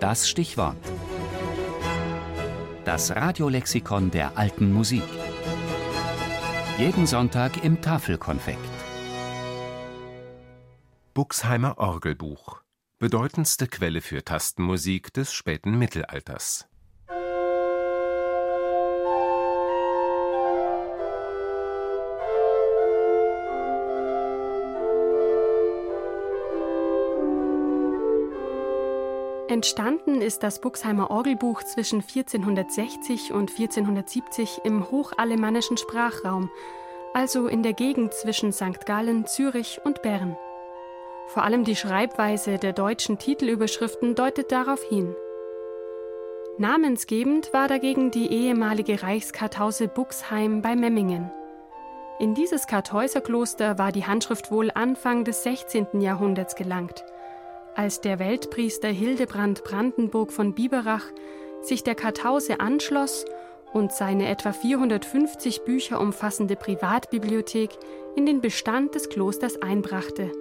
Das Stichwort. Das Radiolexikon der alten Musik. Jeden Sonntag im Tafelkonfekt. Buxheimer Orgelbuch. Bedeutendste Quelle für Tastenmusik des späten Mittelalters. Entstanden ist das Buxheimer Orgelbuch zwischen 1460 und 1470 im hochalemannischen Sprachraum, also in der Gegend zwischen St. Gallen, Zürich und Bern. Vor allem die Schreibweise der deutschen Titelüberschriften deutet darauf hin. Namensgebend war dagegen die ehemalige Reichskartause Buxheim bei Memmingen. In dieses Kartäuserkloster war die Handschrift wohl Anfang des 16. Jahrhunderts gelangt – als der Weltpriester Hildebrand Brandenburg von Biberach sich der Kartause anschloss und seine etwa 450 Bücher umfassende Privatbibliothek in den Bestand des Klosters einbrachte.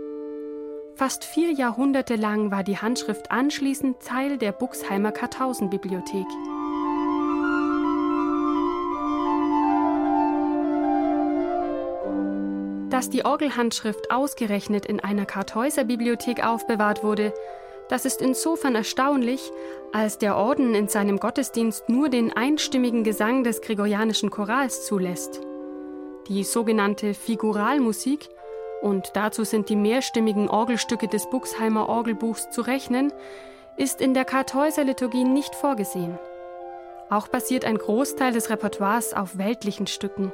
Fast vier Jahrhunderte lang war die Handschrift anschließend Teil der Buxheimer Kartausenbibliothek. Dass die Orgelhandschrift ausgerechnet in einer Kartäuserbibliothek aufbewahrt wurde, das ist insofern erstaunlich, als der Orden in seinem Gottesdienst nur den einstimmigen Gesang des gregorianischen Chorals zulässt. Die sogenannte Figuralmusik, und dazu sind die mehrstimmigen Orgelstücke des Buxheimer Orgelbuchs zu rechnen, ist in der Kartäuserliturgie nicht vorgesehen. Auch basiert ein Großteil des Repertoires auf weltlichen Stücken.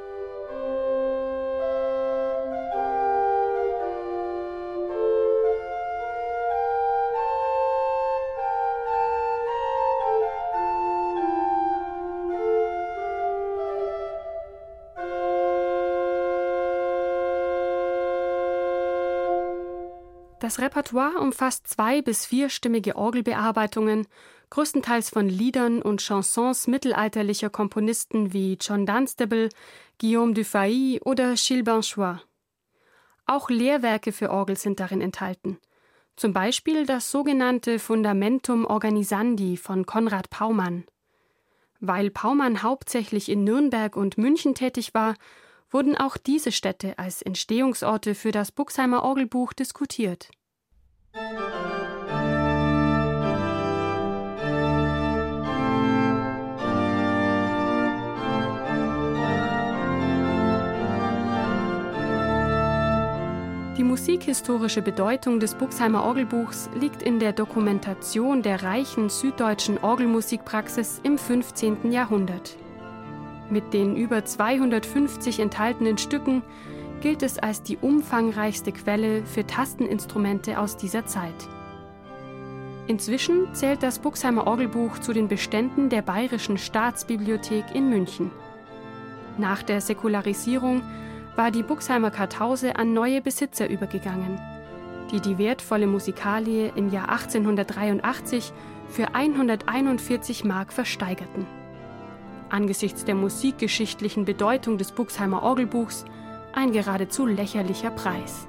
Das Repertoire umfasst zwei- bis vierstimmige Orgelbearbeitungen, größtenteils von Liedern und Chansons mittelalterlicher Komponisten wie John Dunstable, Guillaume Dufay oder Gilles Banchois. Auch Lehrwerke für Orgel sind darin enthalten. Zum Beispiel das sogenannte Fundamentum Organisandi von Konrad Paumann. Weil Paumann hauptsächlich in Nürnberg und München tätig war, wurden auch diese Städte als Entstehungsorte für das Buxheimer Orgelbuch diskutiert. Die musikhistorische Bedeutung des Buxheimer Orgelbuchs liegt in der Dokumentation der reichen süddeutschen Orgelmusikpraxis im 15. Jahrhundert. Mit den über 250 enthaltenen Stücken gilt es als die umfangreichste Quelle für Tasteninstrumente aus dieser Zeit. Inzwischen zählt das Buxheimer Orgelbuch zu den Beständen der Bayerischen Staatsbibliothek in München. Nach der Säkularisierung war die Buxheimer Kartause an neue Besitzer übergegangen, die die wertvolle Musikalie im Jahr 1883 für 141 Mark versteigerten angesichts der musikgeschichtlichen Bedeutung des Buxheimer Orgelbuchs ein geradezu lächerlicher Preis.